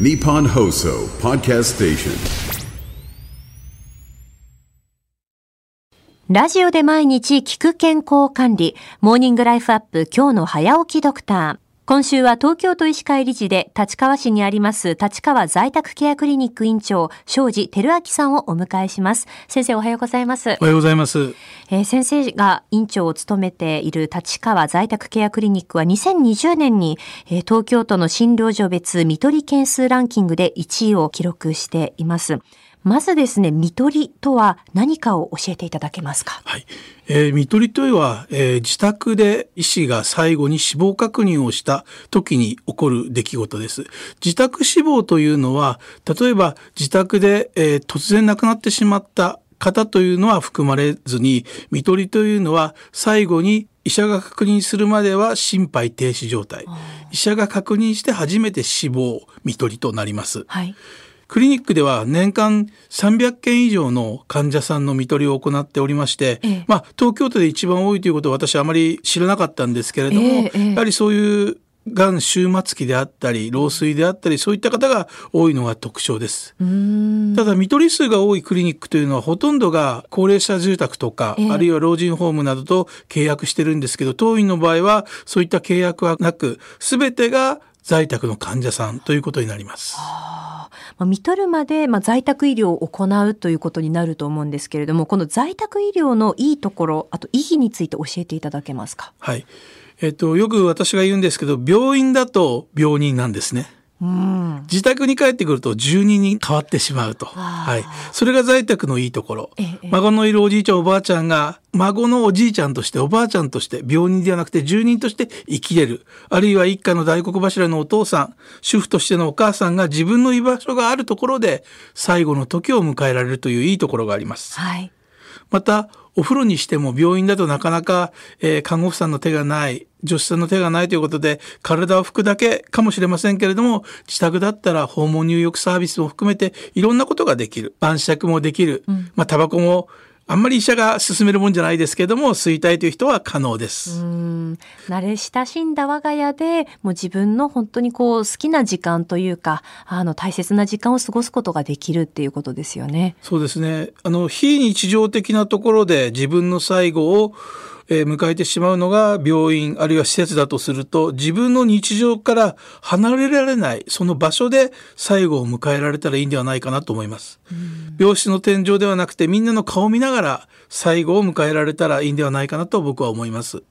ニポンホーソーパーキャストステーションラジオで毎日聞く健康管理、モーニングライフアップ今日の早起きドクター。今週は東京都医師会理事で立川市にあります立川在宅ケアクリニック院長、庄司照明さんをお迎えします。先生おはようございます。おはようございます。えー先生が院長を務めている立川在宅ケアクリニックは2020年に、えー東京都の診療所別見取り件数ランキングで1位を記録しています。まずですね、見取りとは何かを教えていただけますか？はい。えー、見取りというのは、えー自宅で医師が最後に死亡確認をした時に起こる出来事です。自宅死亡というのは、例えば自宅で、えー突然亡くなってしまった方というのは含まれずに、見取りというのは最後に医者が確認するまでは心肺停止状態。医者が確認して初めて死亡、見取りとなります。はい。クリニックでは年間300件以上の患者さんの見取りを行っておりまして、ええ。まあ、東京都で一番多いということは私はあまり知らなかったんですけれども、えやはりそういうがん終末期であったり老衰であったりそういった方が多いのが特徴です。ただ見取り数が多いクリニックというのはほとんどが高齢者住宅とか、ええ。あるいは老人ホームなどと契約してるんですけど当院の場合はそういった契約はなく全てが在宅の患者さんということになります。まあ、見取るまで、まあ、在宅医療を行うということになると思うんですけれども、この在宅医療のいいところ、あと意義について教えていただけますか？はい。えっと、よく私が言うんですけど、病院だと病人なんですね。うん。自宅に帰ってくると住人に変わってしまうと。はい。それが在宅のいいところええ。孫のいるおじいちゃんおばあちゃんが、孫のおじいちゃんとしておばあちゃんとして病人ではなくて住人として生きれる。あるいは一家の大黒柱のお父さん、主婦としてのお母さんが自分の居場所があるところで最後の時を迎えられるといういいところがあります。はい。またお風呂にしても病院だとなかなか、えー看護婦さんの手がない助手さんの手がないということで体を拭くだけかもしれませんけれども自宅だったら訪問入浴サービスも含めていろんなことができる。晩酌もできる、まあタバコもあんまり医者が勧めるもんじゃないですけども吸いたいという人は可能です。うん慣れ親しんだ我が家でもう自分の本当にこう好きな時間というかあの大切な時間を過ごすことができるっていうことですよね。そうですね。あの、非日常的なところで自分の最後を、えー迎えてしまうのが病院あるいは施設だとすると自分の日常から離れられないその場所で最後を迎えられたらいいんではないかなと思います。病室の天井ではなくてみんなの顔を見ながら最後を迎えられたらいいんではないかなと僕は思います。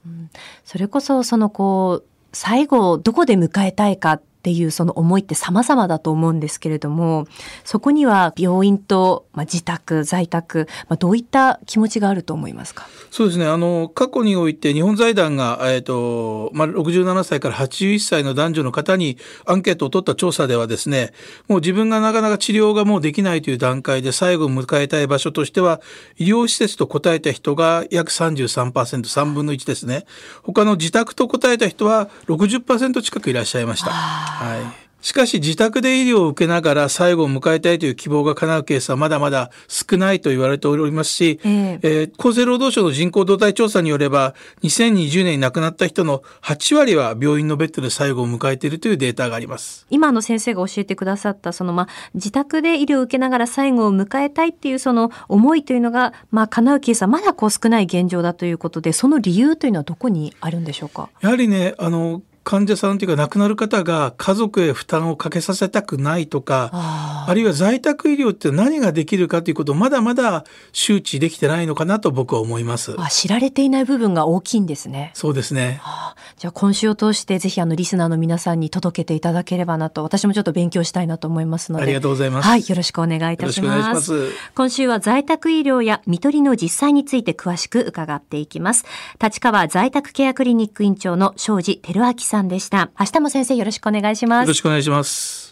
それこそそのこう最後をどこで迎えたいかっていうその思いって様々だと思うんですけれどもそこには病院と、まあ、自宅在宅、まあ、どういった気持ちがあると思いますか？そうですね。あの、過去において日本財団が、えっ、と、まあ、67歳から81歳の男女の方にアンケートを取った調査ではですね、もう自分がなかなか治療がもうできないという段階で最後を迎えたい場所としては、医療施設と答えた人が約33%、3分の1ですね。他の自宅と答えた人は60%近くいらっしゃいました。はい。しかし自宅で医療を受けながら最後を迎えたいという希望が叶うケースはまだまだ少ないと言われておりますし、えええー厚生労働省の人口動態調査によれば2020年に亡くなった人の8割は病院のベッドで最後を迎えているというデータがあります。今の先生が教えてくださったそのまあ自宅で医療を受けながら最後を迎えたいっていうその思いというのがまあ叶うケースはまだこう少ない現状だということでその理由というのはどこにあるんでしょうか？やはりね、あの、患者さんというか亡くなる方が家族へ負担をかけさせたくないとか、ああるいは在宅医療って何ができるかということをまだまだ周知できてないのかなと僕は思います。あ知られていない部分が大きいんですね。そうですね。あじゃあ今週を通してぜひあのリスナーの皆さんに届けていただければなと私もちょっと勉強したいなと思いますのでありがとうございます。はいよろしくお願いいたします。今週は在宅医療や看取りの実際について詳しく伺っていきます立川在宅ケアクリニック院長の庄司照明さんでした明日も先生よろしくお願いしますよろしくお願いします。